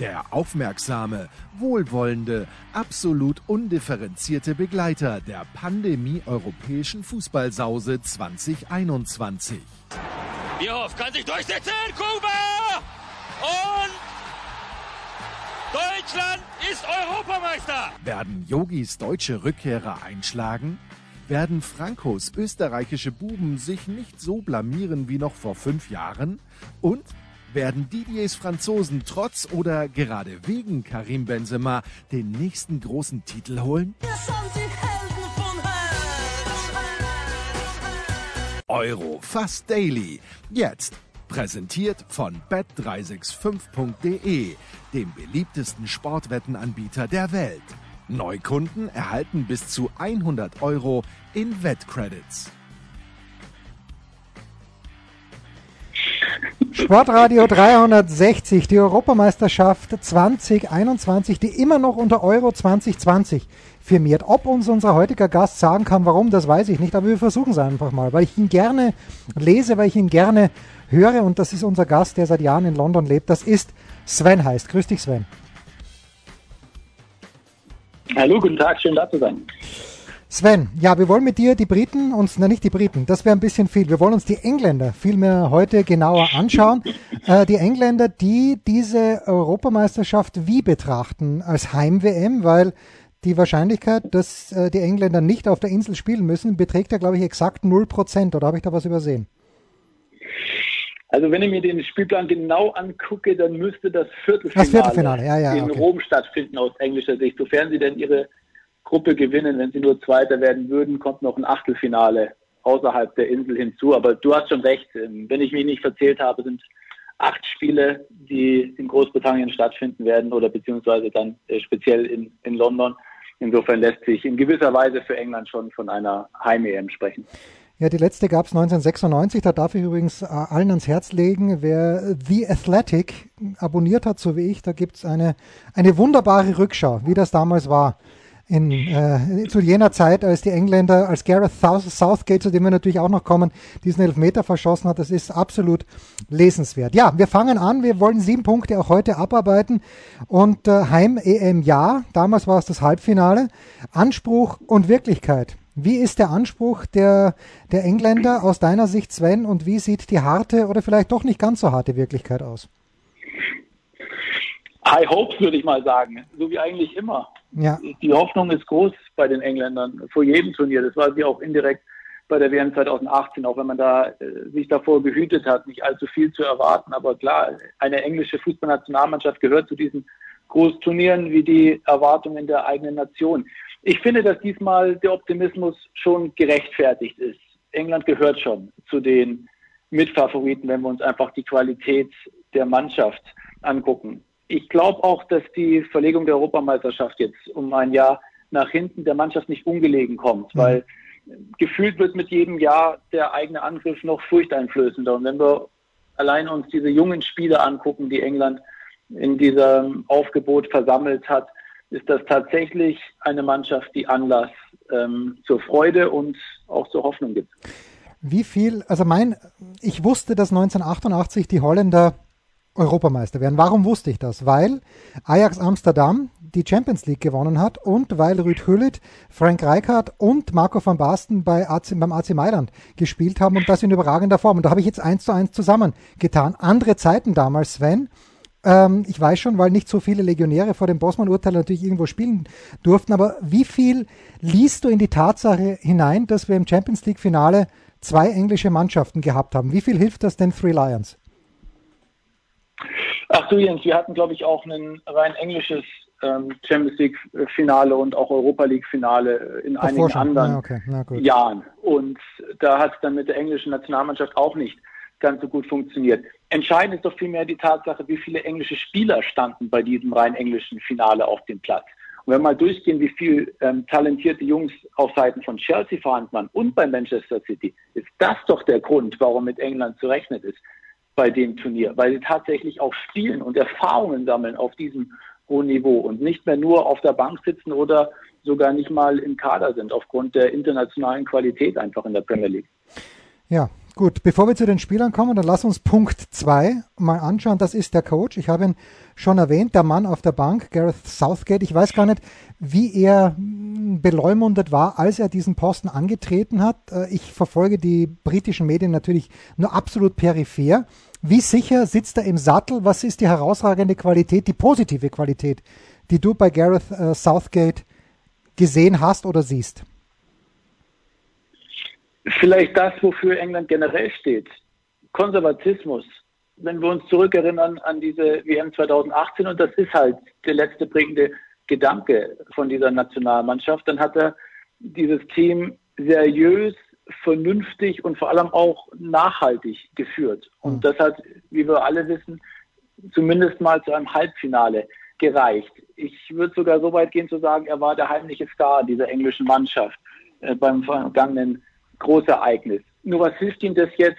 Der aufmerksame, wohlwollende, absolut undifferenzierte Begleiter der Pandemie-europäischen Fußballsause 2021. Bierhoff kann sich durchsetzen, Kuba! Und Deutschland ist Europameister! Werden Yogis deutsche Rückkehrer einschlagen? Werden Frankos österreichische Buben sich nicht so blamieren wie noch vor fünf Jahren? Und werden Didiers Franzosen trotz oder gerade wegen Karim Benzema den nächsten großen Titel holen? Euro fast daily. Jetzt präsentiert von bet365.de, dem beliebtesten Sportwettenanbieter der Welt. Neukunden erhalten bis zu 100 Euro in Wettcredits. Sportradio 360, die Europameisterschaft 2021, die immer noch unter Euro 2020 firmiert. Ob uns unser heutiger Gast sagen kann, warum, das weiß ich nicht, aber wir versuchen es einfach mal, weil ich ihn gerne lese, weil ich ihn gerne höre und das ist unser Gast, der seit Jahren in London lebt. Das ist Sven heißt. Grüß dich, Sven. Hallo, guten Tag, schön da zu sein. Sven, ja, wir wollen mit dir die Briten uns, na nicht die Briten, das wäre ein bisschen viel. Wir wollen uns die Engländer vielmehr heute genauer anschauen. äh, die Engländer, die diese Europameisterschaft wie betrachten? Als Heim-WM, weil die Wahrscheinlichkeit, dass äh, die Engländer nicht auf der Insel spielen müssen, beträgt ja, glaube ich, exakt 0%. Oder habe ich da was übersehen? Also wenn ich mir den Spielplan genau angucke, dann müsste das Viertelfinale, das Viertelfinale. Ja, ja, in okay. Rom stattfinden aus englischer Sicht, sofern sie denn ihre Gruppe gewinnen. Wenn sie nur Zweiter werden würden, kommt noch ein Achtelfinale außerhalb der Insel hinzu. Aber du hast schon recht. Ähm, wenn ich mich nicht verzählt habe, sind acht Spiele, die in Großbritannien stattfinden werden oder beziehungsweise dann äh, speziell in, in London. Insofern lässt sich in gewisser Weise für England schon von einer Heim-EM sprechen. Ja, die letzte gab es 1996. Da darf ich übrigens äh, allen ans Herz legen, wer The Athletic abonniert hat, so wie ich, da gibt's eine, eine wunderbare Rückschau, wie das damals war in, äh, zu jener Zeit, als die Engländer, als Gareth Southgate, zu dem wir natürlich auch noch kommen, diesen Elfmeter verschossen hat. Das ist absolut lesenswert. Ja, wir fangen an. Wir wollen sieben Punkte auch heute abarbeiten. Und äh, Heim-EM ja, damals war es das Halbfinale. Anspruch und Wirklichkeit. Wie ist der Anspruch der, der Engländer aus deiner Sicht, Sven, und wie sieht die harte oder vielleicht doch nicht ganz so harte Wirklichkeit aus? High Hopes würde ich mal sagen, so wie eigentlich immer. Ja. Die Hoffnung ist groß bei den Engländern vor jedem Turnier. Das war sie auch indirekt bei der WM 2018, auch wenn man da äh, sich davor gehütet hat, nicht allzu viel zu erwarten. Aber klar, eine englische Fußballnationalmannschaft gehört zu diesen Großturnieren wie die Erwartungen der eigenen Nation. Ich finde, dass diesmal der Optimismus schon gerechtfertigt ist. England gehört schon zu den Mitfavoriten, wenn wir uns einfach die Qualität der Mannschaft angucken ich glaube auch, dass die Verlegung der Europameisterschaft jetzt um ein Jahr nach hinten der Mannschaft nicht ungelegen kommt, mhm. weil gefühlt wird mit jedem Jahr der eigene Angriff noch furchteinflößender. Und wenn wir allein uns diese jungen Spieler angucken, die England in diesem Aufgebot versammelt hat, ist das tatsächlich eine Mannschaft, die Anlass ähm, zur Freude und auch zur Hoffnung gibt. Wie viel, also mein, ich wusste, dass 1988 die Holländer Europameister werden. Warum wusste ich das? Weil Ajax Amsterdam die Champions League gewonnen hat und weil Rüd Hüllit, Frank Rijkaard und Marco van Basten bei AC, beim AC Mailand gespielt haben und das in überragender Form. Und da habe ich jetzt eins zu eins zusammengetan. Andere Zeiten damals, Sven. Ähm, ich weiß schon, weil nicht so viele Legionäre vor dem Bosman-Urteil natürlich irgendwo spielen durften, aber wie viel liest du in die Tatsache hinein, dass wir im Champions League-Finale zwei englische Mannschaften gehabt haben? Wie viel hilft das den Three Lions? Ach du Jens, wir hatten glaube ich auch ein rein englisches ähm, Champions League Finale und auch Europa League Finale in Ach, einigen anderen okay. Jahren. Und da hat es dann mit der englischen Nationalmannschaft auch nicht ganz so gut funktioniert. Entscheidend ist doch vielmehr die Tatsache, wie viele englische Spieler standen bei diesem rein englischen Finale auf dem Platz. Und wenn wir mal durchgehen, wie viel ähm, talentierte Jungs auf Seiten von Chelsea vorhanden waren und bei Manchester City, ist das doch der Grund, warum mit England zu rechnen ist bei dem Turnier, weil sie tatsächlich auch spielen und Erfahrungen sammeln auf diesem hohen Niveau und nicht mehr nur auf der Bank sitzen oder sogar nicht mal im Kader sind, aufgrund der internationalen Qualität einfach in der Premier League. Ja, Gut, bevor wir zu den Spielern kommen, dann lass uns Punkt 2 mal anschauen. Das ist der Coach. Ich habe ihn schon erwähnt, der Mann auf der Bank, Gareth Southgate. Ich weiß gar nicht, wie er hm, beleumundet war, als er diesen Posten angetreten hat. Äh, ich verfolge die britischen Medien natürlich nur absolut peripher. Wie sicher sitzt er im Sattel? Was ist die herausragende Qualität, die positive Qualität, die du bei Gareth äh, Southgate gesehen hast oder siehst? Vielleicht das, wofür England generell steht. Konservatismus. Wenn wir uns zurückerinnern an diese WM 2018, und das ist halt der letzte prägende Gedanke von dieser Nationalmannschaft, dann hat er dieses Team seriös, vernünftig und vor allem auch nachhaltig geführt. Und mhm. das hat, wie wir alle wissen, zumindest mal zu einem Halbfinale gereicht. Ich würde sogar so weit gehen zu sagen, er war der heimliche Star dieser englischen Mannschaft äh, beim vergangenen Großereignis. Nur was hilft ihm das jetzt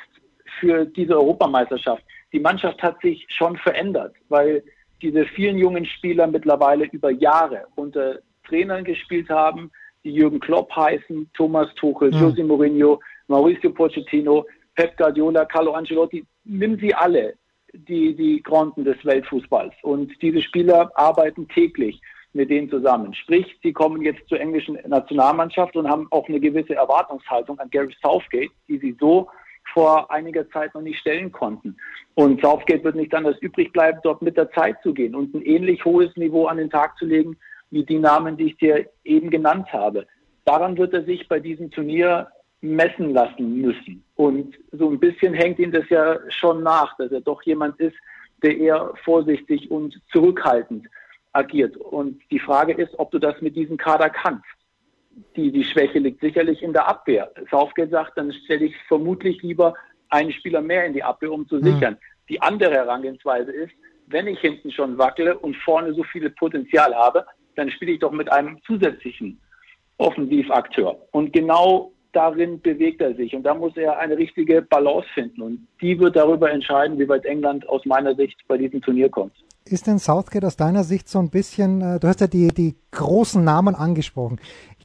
für diese Europameisterschaft? Die Mannschaft hat sich schon verändert, weil diese vielen jungen Spieler mittlerweile über Jahre unter Trainern gespielt haben, die Jürgen Klopp heißen, Thomas Tuchel, mhm. Jose Mourinho, Mauricio Pochettino, Pep Guardiola, Carlo Ancelotti, nimm sie alle, die, die Granden des Weltfußballs. Und diese Spieler arbeiten täglich mit denen zusammen. Sprich, sie kommen jetzt zur englischen Nationalmannschaft und haben auch eine gewisse Erwartungshaltung an Gary Southgate, die sie so vor einiger Zeit noch nicht stellen konnten. Und Southgate wird nicht anders übrig bleiben, dort mit der Zeit zu gehen und ein ähnlich hohes Niveau an den Tag zu legen, wie die Namen, die ich dir eben genannt habe. Daran wird er sich bei diesem Turnier messen lassen müssen. Und so ein bisschen hängt ihm das ja schon nach, dass er doch jemand ist, der eher vorsichtig und zurückhaltend agiert. Und die Frage ist, ob du das mit diesem Kader kannst. Die, die Schwäche liegt sicherlich in der Abwehr. Southgate sagt, dann stelle ich vermutlich lieber einen Spieler mehr in die Abwehr, um zu mhm. sichern. Die andere Herangehensweise ist, wenn ich hinten schon wackele und vorne so viel Potenzial habe, dann spiele ich doch mit einem zusätzlichen Offensivakteur. Und genau darin bewegt er sich. Und da muss er eine richtige Balance finden. Und die wird darüber entscheiden, wie weit England aus meiner Sicht bei diesem Turnier kommt. Ist denn Southgate aus deiner Sicht so ein bisschen, äh, du hast ja die, die großen Namen angesprochen.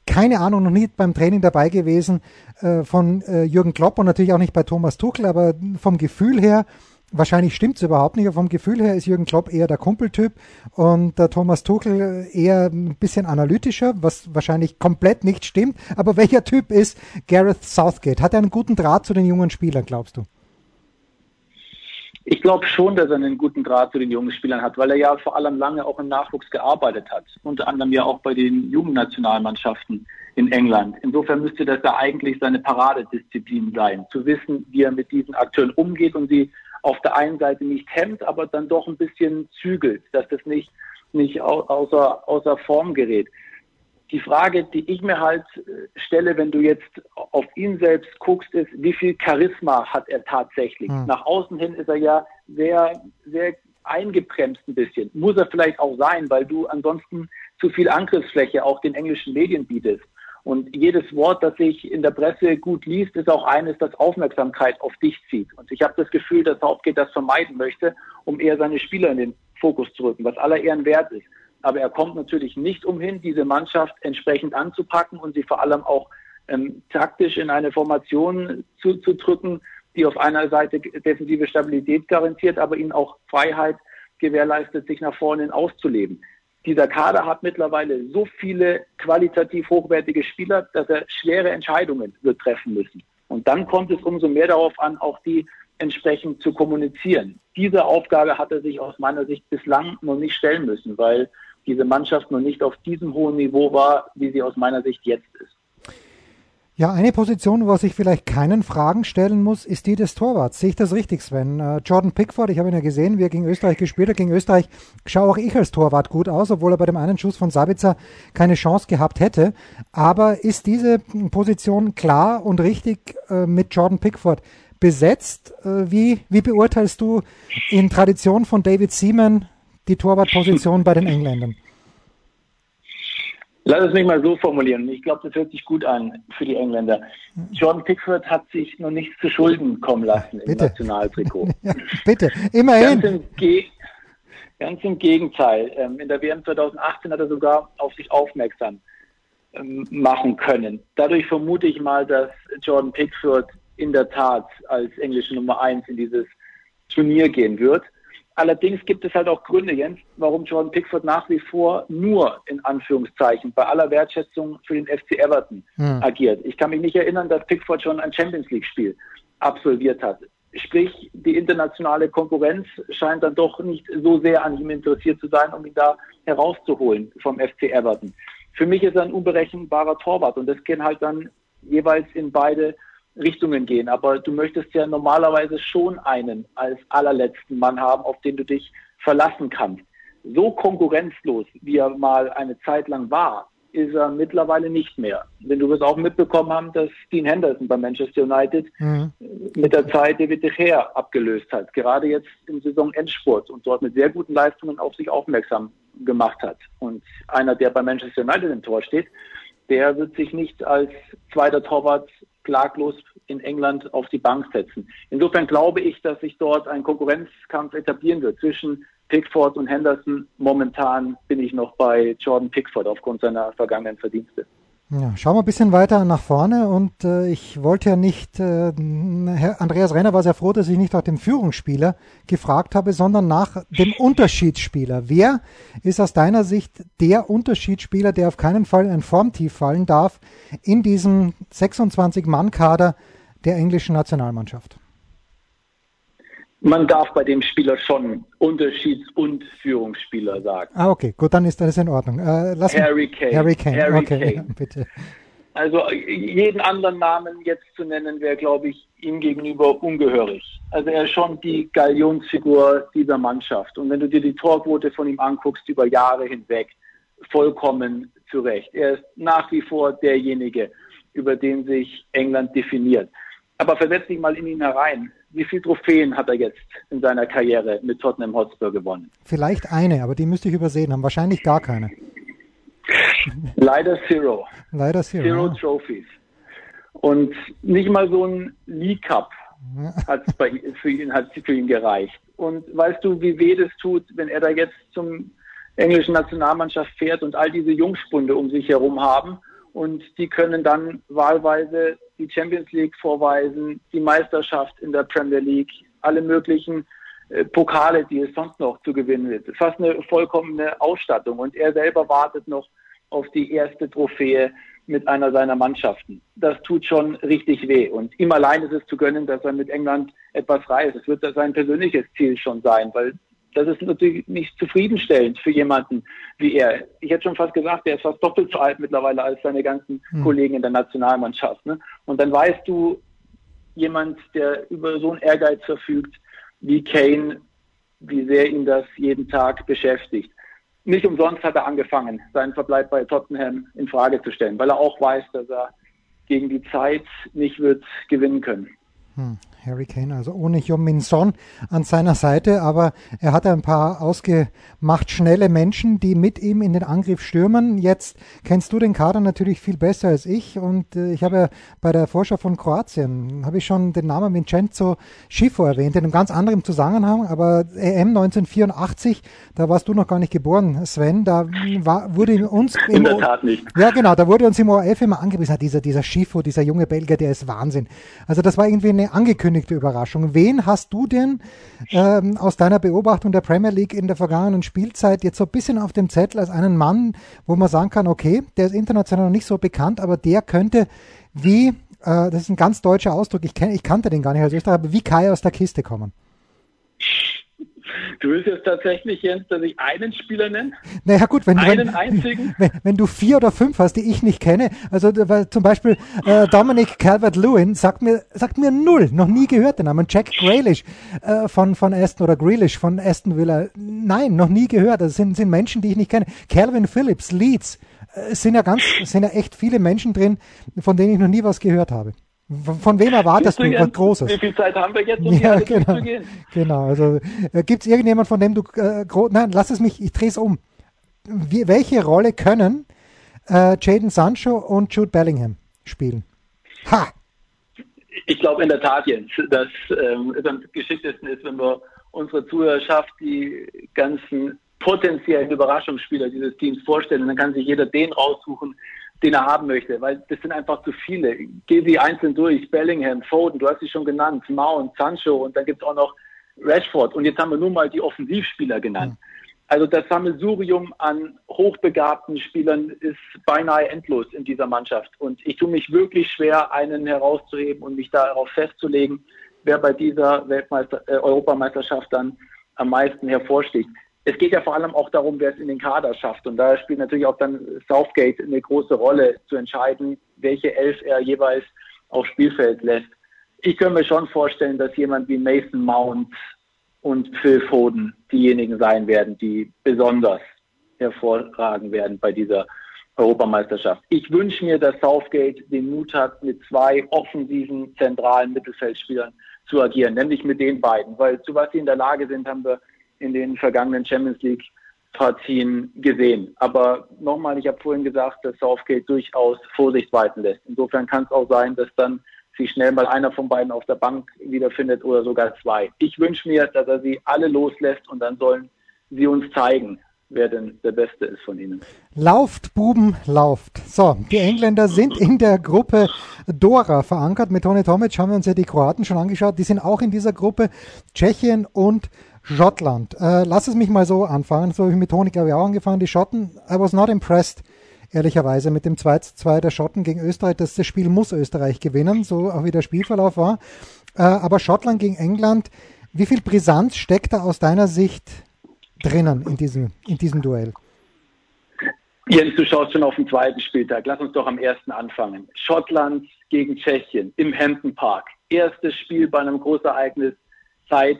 Keine Ahnung, noch nie beim Training dabei gewesen äh, von äh, Jürgen Klopp und natürlich auch nicht bei Thomas Tuchel, aber vom Gefühl her, wahrscheinlich stimmt es überhaupt nicht, aber vom Gefühl her ist Jürgen Klopp eher der Kumpeltyp und der Thomas Tuchel eher ein bisschen analytischer, was wahrscheinlich komplett nicht stimmt. Aber welcher Typ ist Gareth Southgate? Hat er einen guten Draht zu den jungen Spielern, glaubst du? Ich glaube schon, dass er einen guten Draht zu den jungen Spielern hat, weil er ja vor allem lange auch im Nachwuchs gearbeitet hat. Unter anderem ja auch bei den Jugendnationalmannschaften in England. Insofern müsste das da eigentlich seine Paradedisziplin sein, zu wissen, wie er mit diesen Akteuren umgeht und sie auf der einen Seite nicht hemmt, aber dann doch ein bisschen zügelt, dass das nicht, nicht außer, außer Form gerät die Frage, die ich mir halt äh, stelle, wenn du jetzt auf ihn selbst guckst, ist, wie viel Charisma hat er tatsächlich? Hm. Nach außen hin ist er ja sehr, sehr eingebremst ein bisschen. Muss er vielleicht auch sein, weil du ansonsten zu viel Angriffsfläche auch den englischen Medien bietest. Und jedes Wort, das sich in der Presse gut liest, ist auch eines, das Aufmerksamkeit auf dich zieht. Und ich habe das Gefühl, dass Southgate das vermeiden möchte, um eher seine Spieler in den Fokus zu rücken, was aller Ehren wert ist. Aber er kommt natürlich nicht umhin, diese Mannschaft entsprechend anzupacken und sie vor allem auch ähm, taktisch in eine Formation zu, zu drücken, die auf einer Seite defensive Stabilität garantiert, aber ihnen auch Freiheit gewährleistet, sich nach vorne auszuleben. Dieser Kader hat mittlerweile so viele qualitativ hochwertige Spieler, dass er schwere Entscheidungen wird treffen müssen. Und dann kommt es umso mehr darauf an, auch die entsprechend zu kommunizieren. Diese Aufgabe hat er sich aus meiner Sicht bislang noch nicht stellen müssen, weil diese Mannschaft noch nicht auf diesem hohen Niveau war, wie sie aus meiner Sicht jetzt ist. Ja, eine Position, wo sich vielleicht keinen Fragen stellen muss, ist die des Torwarts. Sehe ich das richtig, Sven? Uh, Jordan Pickford, ich habe ihn ja gesehen, wie er gegen Österreich gespielt hat. Gegen Österreich schaue auch ich als Torwart gut aus, obwohl er bei dem einen Schuss von Sabitzer keine Chance gehabt hätte. Aber ist diese Position klar und richtig uh, mit Jordan Pickford besetzt? Uh, wie, wie beurteilst du in Tradition von David Seaman die Torwartposition bei den Engländern? Lass es mich mal so formulieren. Ich glaube, das hört sich gut an für die Engländer. Jordan Pickford hat sich noch nichts zu Schulden kommen lassen bitte. im Nationaltrikot. ja, bitte, immerhin. Ganz im, ganz im Gegenteil. Ähm, in der WM 2018 hat er sogar auf sich aufmerksam ähm, machen können. Dadurch vermute ich mal, dass Jordan Pickford in der Tat als englische Nummer eins in dieses Turnier gehen wird. Allerdings gibt es halt auch Gründe, Jens, warum Jordan Pickford nach wie vor nur in Anführungszeichen bei aller Wertschätzung für den FC Everton hm. agiert. Ich kann mich nicht erinnern, dass Pickford schon ein Champions League Spiel absolviert hat. Sprich, die internationale Konkurrenz scheint dann doch nicht so sehr an ihm interessiert zu sein, um ihn da herauszuholen vom FC Everton. Für mich ist er ein unberechenbarer Torwart und das kann halt dann jeweils in beide Richtungen gehen. Aber du möchtest ja normalerweise schon einen als allerletzten Mann haben, auf den du dich verlassen kannst. So konkurrenzlos, wie er mal eine Zeit lang war, ist er mittlerweile nicht mehr. Denn du wirst auch mitbekommen haben, dass Dean Henderson bei Manchester United mhm. mit der Zeit David De Gea abgelöst hat. Gerade jetzt im Saisonendspurt und dort mit sehr guten Leistungen auf sich aufmerksam gemacht hat. Und einer, der bei Manchester United im Tor steht, der wird sich nicht als zweiter Torwart klaglos in England auf die Bank setzen. Insofern glaube ich, dass sich dort ein Konkurrenzkampf etablieren wird zwischen Pickford und Henderson. Momentan bin ich noch bei Jordan Pickford aufgrund seiner vergangenen Verdienste. Ja, schauen wir ein bisschen weiter nach vorne und äh, ich wollte ja nicht, äh, Herr Andreas Renner war sehr froh, dass ich nicht nach dem Führungsspieler gefragt habe, sondern nach dem Unterschiedsspieler. Wer ist aus deiner Sicht der Unterschiedsspieler, der auf keinen Fall in ein Formtief fallen darf in diesem 26-Mann-Kader der englischen Nationalmannschaft? Man darf bei dem Spieler schon Unterschieds- und Führungsspieler sagen. Ah, okay, gut, dann ist das in Ordnung. Äh, Harry Kane. Harry Kane, Harry okay, Kane. bitte. Also jeden anderen Namen jetzt zu nennen, wäre, glaube ich, ihm gegenüber ungehörig. Also er ist schon die Galionsfigur dieser Mannschaft. Und wenn du dir die Torquote von ihm anguckst über Jahre hinweg, vollkommen zurecht. Er ist nach wie vor derjenige, über den sich England definiert. Aber versetz dich mal in ihn herein wie viele Trophäen hat er jetzt in seiner Karriere mit Tottenham Hotspur gewonnen? Vielleicht eine, aber die müsste ich übersehen haben. Wahrscheinlich gar keine. Leider Zero. Leider Zero. Zero ja. Trophies. Und nicht mal so ein League Cup hat für ihn, hat für ihn gereicht. Und weißt du, wie weh das tut, wenn er da jetzt zum englischen Nationalmannschaft fährt und all diese Jungspunde um sich herum haben und die können dann wahlweise die Champions League vorweisen, die Meisterschaft in der Premier League, alle möglichen äh, Pokale, die es sonst noch zu gewinnen ist. Fast eine vollkommene Ausstattung. Und er selber wartet noch auf die erste Trophäe mit einer seiner Mannschaften. Das tut schon richtig weh. Und ihm allein ist es zu gönnen, dass er mit England etwas reist. Es wird sein persönliches Ziel schon sein, weil das ist natürlich nicht zufriedenstellend für jemanden wie er. Ich hätte schon fast gesagt, er ist fast doppelt so alt mittlerweile als seine ganzen hm. Kollegen in der Nationalmannschaft. Ne? Und dann weißt du, jemand, der über so einen Ehrgeiz verfügt wie Kane, wie sehr ihn das jeden Tag beschäftigt. Nicht umsonst hat er angefangen, seinen Verbleib bei Tottenham in Frage zu stellen, weil er auch weiß, dass er gegen die Zeit nicht wird gewinnen können. Hm. Harry Kane, also ohne Min Son an seiner Seite, aber er hat ein paar ausgemacht schnelle Menschen, die mit ihm in den Angriff stürmen. Jetzt kennst du den Kader natürlich viel besser als ich und äh, ich habe ja bei der Vorschau von Kroatien, habe ich schon den Namen Vincenzo Schifo erwähnt, in einem ganz anderen Zusammenhang, aber EM 1984, da warst du noch gar nicht geboren, Sven, da war, wurde uns... In der Tat nicht. Ja genau, da wurde uns im ORF immer angewiesen, dieser, dieser Schifo, dieser junge Belgier, der ist Wahnsinn. Also das war irgendwie eine Angekündigte Überraschung. Wen hast du denn ähm, aus deiner Beobachtung der Premier League in der vergangenen Spielzeit jetzt so ein bisschen auf dem Zettel als einen Mann, wo man sagen kann, okay, der ist international noch nicht so bekannt, aber der könnte wie, äh, das ist ein ganz deutscher Ausdruck, ich, kenn, ich kannte den gar nicht als Österreicher, aber wie Kai aus der Kiste kommen? Du willst jetzt tatsächlich, Jens, dass ich einen Spieler nenne? Naja gut, wenn, einen wenn, einzigen? Wenn, wenn, du vier oder fünf hast, die ich nicht kenne, also zum Beispiel äh, Dominic Calvert-Lewin sagt mir, sagt mir null, noch nie gehört den Namen. Jack Grealish äh, von, von Aston oder Grealish von Aston Villa, nein, noch nie gehört. Das sind, sind Menschen, die ich nicht kenne. Calvin Phillips, Leeds, äh, sind ja ganz, sind ja echt viele Menschen drin, von denen ich noch nie was gehört habe. Von wem erwartest du, was Großes? Wie viel Zeit haben wir jetzt, um ja, genau, zu gehen? Genau, also äh, gibt es irgendjemand, von dem du äh, nein, lass es mich, ich drehe es um. Wie, welche Rolle können äh, Jaden Sancho und Jude Bellingham spielen. Ha! Ich glaube in der Tat, Jens, dass ähm, es am geschicktesten ist, wenn wir unsere Zuhörerschaft die ganzen potenziellen Überraschungsspieler dieses Teams vorstellen. dann kann sich jeder den raussuchen, den er haben möchte, weil das sind einfach zu viele. Geh sie einzeln durch. Bellingham, Foden, du hast sie schon genannt, Mount, Sancho und dann gibt es auch noch Rashford. Und jetzt haben wir nur mal die Offensivspieler genannt. Also das Sammelsurium an hochbegabten Spielern ist beinahe endlos in dieser Mannschaft. Und ich tue mich wirklich schwer, einen herauszuheben und mich darauf festzulegen, wer bei dieser Weltmeister äh, Europameisterschaft dann am meisten hervorsticht. Es geht ja vor allem auch darum, wer es in den Kader schafft. Und da spielt natürlich auch dann Southgate eine große Rolle, zu entscheiden, welche Elf er jeweils aufs Spielfeld lässt. Ich könnte mir schon vorstellen, dass jemand wie Mason Mount und Phil Foden diejenigen sein werden, die besonders hervorragen werden bei dieser Europameisterschaft. Ich wünsche mir, dass Southgate den Mut hat, mit zwei offensiven zentralen Mittelfeldspielern zu agieren, nämlich mit den beiden, weil zu was sie in der Lage sind, haben wir in den vergangenen Champions League Partien gesehen. Aber nochmal, ich habe vorhin gesagt, dass Southgate durchaus Vorsicht walten lässt. Insofern kann es auch sein, dass dann sich schnell mal einer von beiden auf der Bank wiederfindet oder sogar zwei. Ich wünsche mir, dass er sie alle loslässt und dann sollen sie uns zeigen, wer denn der Beste ist von ihnen. Lauft, Buben, lauft. So, die Engländer sind in der Gruppe Dora verankert. Mit Toni Tomic haben wir uns ja die Kroaten schon angeschaut. Die sind auch in dieser Gruppe. Tschechien und Schottland. Äh, lass es mich mal so anfangen. So habe ich mit Toni, glaube ich, auch angefangen. Die Schotten, I was not impressed, ehrlicherweise, mit dem 2-2 der Schotten gegen Österreich. Das, das Spiel muss Österreich gewinnen, so auch wie der Spielverlauf war. Äh, aber Schottland gegen England, wie viel Brisanz steckt da aus deiner Sicht drinnen in diesem, in diesem Duell? Jens, du schaust schon auf den zweiten Spieltag. Lass uns doch am ersten anfangen. Schottland gegen Tschechien im Hampton Park. Erstes Spiel bei einem Großereignis seit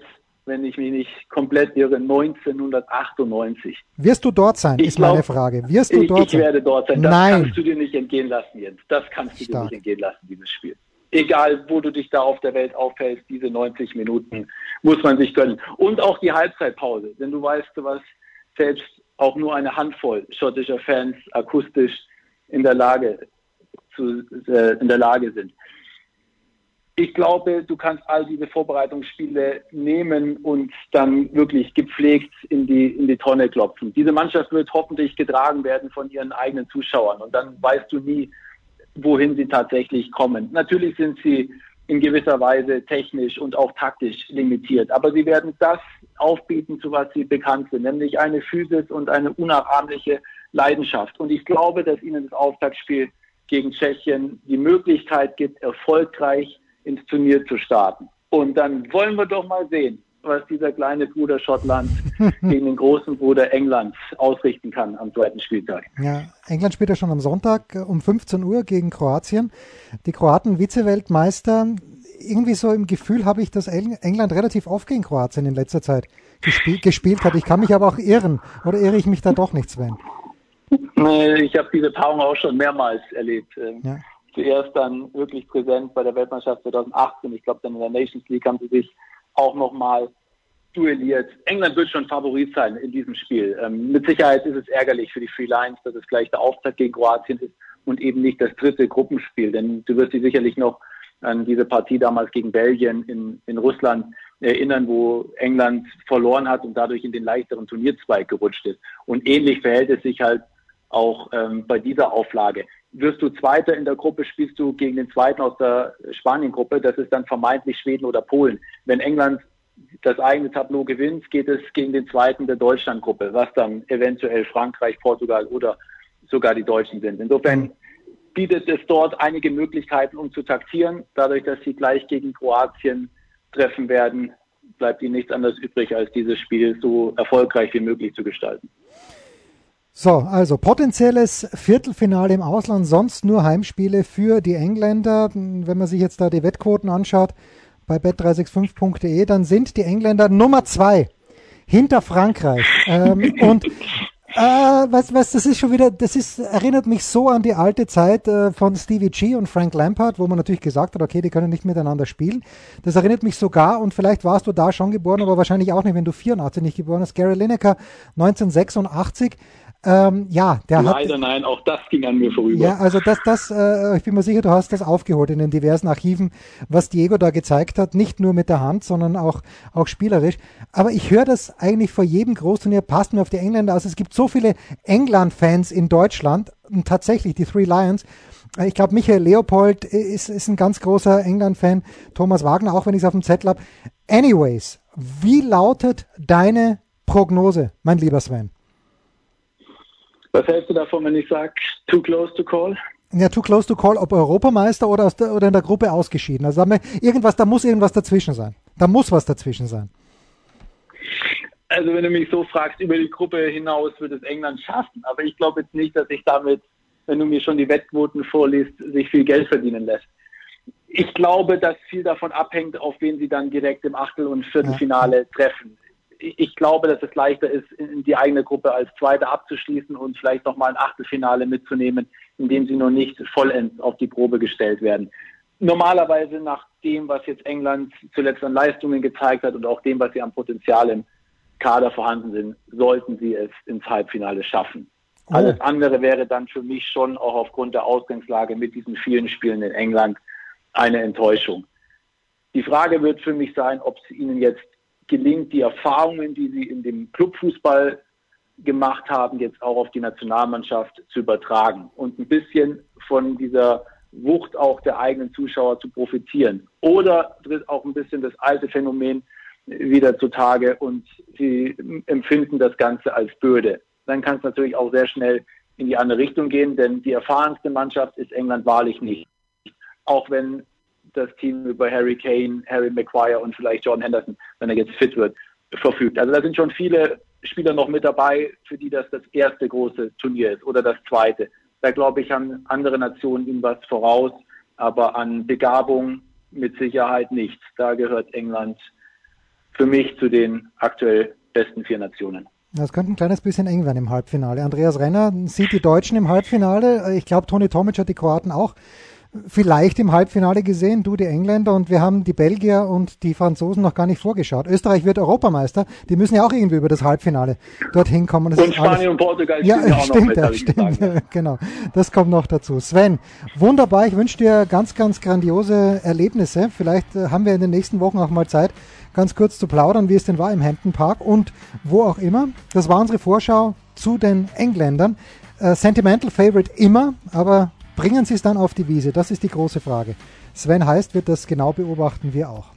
wenn ich mich nicht komplett irre, 1998. Wirst du dort sein, ich ist glaub, meine Frage. Wirst du dort ich, sein? Ich werde dort sein. Das Nein. kannst du dir nicht entgehen lassen, Jens. Das kannst du Stark. dir nicht entgehen lassen, dieses Spiel. Egal, wo du dich da auf der Welt aufhältst, diese 90 Minuten muss man sich gönnen. Und auch die Halbzeitpause. Denn du weißt, was selbst auch nur eine Handvoll schottischer Fans akustisch in der Lage zu, äh, in der Lage sind ich glaube, du kannst all diese Vorbereitungsspiele nehmen und dann wirklich gepflegt in die, in die Tonne klopfen. Diese Mannschaft wird hoffentlich getragen werden von ihren eigenen Zuschauern und dann weißt du nie, wohin sie tatsächlich kommen. Natürlich sind sie in gewisser Weise technisch und auch taktisch limitiert, aber sie werden das aufbieten, zu was sie bekannt sind, nämlich eine Physis und eine unnachahmliche Leidenschaft. Und ich glaube, dass ihnen das Auftaktspiel gegen Tschechien die Möglichkeit gibt, erfolgreich ins Turnier zu starten. Und dann wollen wir doch mal sehen, was dieser kleine Bruder Schottland gegen den großen Bruder England ausrichten kann am zweiten Spieltag. Ja, England spielt ja schon am Sonntag um 15 Uhr gegen Kroatien. Die Kroaten Vize-Weltmeister. Irgendwie so im Gefühl habe ich, dass England relativ oft gegen Kroatien in letzter Zeit gespielt, gespielt hat. Ich kann mich aber auch irren. Oder irre ich mich da doch nicht, Sven? Ich habe diese Paarung auch schon mehrmals erlebt. Ja zuerst dann wirklich präsent bei der Weltmeisterschaft 2018. Ich glaube, dann in der Nations League haben sie sich auch nochmal duelliert. England wird schon Favorit sein in diesem Spiel. Ähm, mit Sicherheit ist es ärgerlich für die Free Lions, dass es gleich der Auftakt gegen Kroatien ist und eben nicht das dritte Gruppenspiel. Denn du wirst dich sicherlich noch an diese Partie damals gegen Belgien in, in Russland erinnern, wo England verloren hat und dadurch in den leichteren Turnierzweig gerutscht ist. Und ähnlich verhält es sich halt auch ähm, bei dieser Auflage wirst du Zweiter in der Gruppe, spielst du gegen den Zweiten aus der Spanien-Gruppe. Das ist dann vermeintlich Schweden oder Polen. Wenn England das eigene Tableau gewinnt, geht es gegen den Zweiten der Deutschland-Gruppe, was dann eventuell Frankreich, Portugal oder sogar die Deutschen sind. Insofern bietet es dort einige Möglichkeiten, um zu taktieren. Dadurch, dass sie gleich gegen Kroatien treffen werden, bleibt ihnen nichts anderes übrig, als dieses Spiel so erfolgreich wie möglich zu gestalten. So, also potenzielles Viertelfinale im Ausland, sonst nur Heimspiele für die Engländer. Wenn man sich jetzt da die Wettquoten anschaut bei bet365.de, dann sind die Engländer Nummer zwei hinter Frankreich. ähm, und äh, was, was, das ist schon wieder, das ist, erinnert mich so an die alte Zeit äh, von Stevie G und Frank Lampard, wo man natürlich gesagt hat, okay, die können nicht miteinander spielen. Das erinnert mich sogar, und vielleicht warst du da schon geboren, aber wahrscheinlich auch nicht, wenn du 84 nicht geboren hast, Gary Lineker 1986 Ähm, ja, der Leider hat, nein, auch das ging an mir vorüber. Ja, also das, das, äh, ich bin mir sicher, du hast das aufgeholt in den diversen Archiven, was Diego da gezeigt hat, nicht nur mit der Hand, sondern auch, auch spielerisch. Aber ich höre das eigentlich vor jedem Großturnier, passt mir auf die Engländer aus. Es gibt so viele England-Fans in Deutschland, und tatsächlich die Three Lions. Äh, ich glaube, Michael Leopold ist, ist ein ganz großer England-Fan, Thomas Wagner, auch wenn ich es auf dem Zettel habe. Anyways, wie lautet deine Prognose, mein lieber Sven? Was hältst du davon, wenn ich sage, too close to call? Ja, too close to call, ob Europameister oder, aus der, oder in der Gruppe ausgeschieden. Also wir, irgendwas, da muss irgendwas dazwischen sein. Da muss was dazwischen sein. Also wenn du mich so fragst, über die Gruppe hinaus wird es England schaffen. Aber ich glaube jetzt nicht, dass sich damit, wenn du mir schon die Wettquoten vorliest, sich viel Geld verdienen lässt. Ich glaube, dass viel davon abhängt, auf wen sie dann direkt im Achtel- und Viertelfinale ja. treffen ich glaube, dass es leichter ist, in die eigene Gruppe als Zweite abzuschließen und vielleicht nochmal ein Achtelfinale mitzunehmen, in dem sie noch nicht vollends auf die Probe gestellt werden. Normalerweise nach dem, was jetzt England zuletzt an Leistungen gezeigt hat und auch dem, was sie an Potenzial im Kader vorhanden sind, sollten sie es ins Halbfinale schaffen. Oh. Alles andere wäre dann für mich schon auch aufgrund der Ausgangslage mit diesen vielen Spielen in England eine Enttäuschung. Die Frage wird für mich sein, ob es ihnen jetzt gelingt, die Erfahrungen, die sie in dem Clubfußball gemacht haben, jetzt auch auf die Nationalmannschaft zu übertragen und ein bisschen von dieser Wucht auch der eigenen Zuschauer zu profitieren. Oder tritt auch ein bisschen das alte Phänomen wieder zutage und sie empfinden das Ganze als Böde. Dann kann es natürlich auch sehr schnell in die andere Richtung gehen, denn die erfahrenste Mannschaft ist England wahrlich nicht. Auch wenn das Team über Harry Kane, Harry Maguire und vielleicht Jordan Henderson, wenn er jetzt fit wird, verfügt. Also da sind schon viele Spieler noch mit dabei, für die das das erste große Turnier ist oder das zweite. Da glaube ich, haben andere Nationen ihm was voraus, aber an Begabung mit Sicherheit nichts. Da gehört England für mich zu den aktuell besten vier Nationen. Das könnte ein kleines bisschen eng werden im Halbfinale. Andreas Renner sieht die Deutschen im Halbfinale. Ich glaube, Toni Tomic hat die Kroaten auch vielleicht im Halbfinale gesehen, du die Engländer und wir haben die Belgier und die Franzosen noch gar nicht vorgeschaut. Österreich wird Europameister, die müssen ja auch irgendwie über das Halbfinale dorthin kommen. Das und Spanien und Portugal ja, ja stimmt, mit, ja, stimmt, ja, genau. Das kommt noch dazu. Sven, wunderbar, ich wünsche dir ganz, ganz grandiose Erlebnisse. Vielleicht äh, haben wir in den nächsten Wochen auch mal Zeit, ganz kurz zu plaudern, wie es denn war im Hampton Park und wo auch immer. Das war unsere Vorschau zu den Engländern. Äh, Sentimental Favorite immer, aber Bringen Sie es dann auf die Wiese? Das ist die große Frage. Sven Heist wird das genau beobachten, wir auch.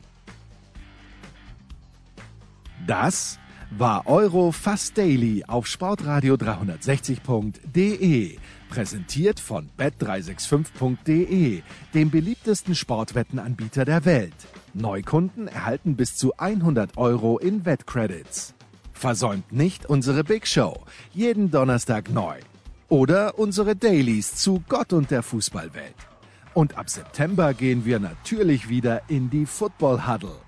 Das war Euro Fast Daily auf Sportradio 360.de. Präsentiert von bet365.de, dem beliebtesten Sportwettenanbieter der Welt. Neukunden erhalten bis zu 100 Euro in Wettcredits. Versäumt nicht unsere Big Show. Jeden Donnerstag neu. Oder unsere Dailies zu Gott und der Fußballwelt. Und ab September gehen wir natürlich wieder in die Football Huddle.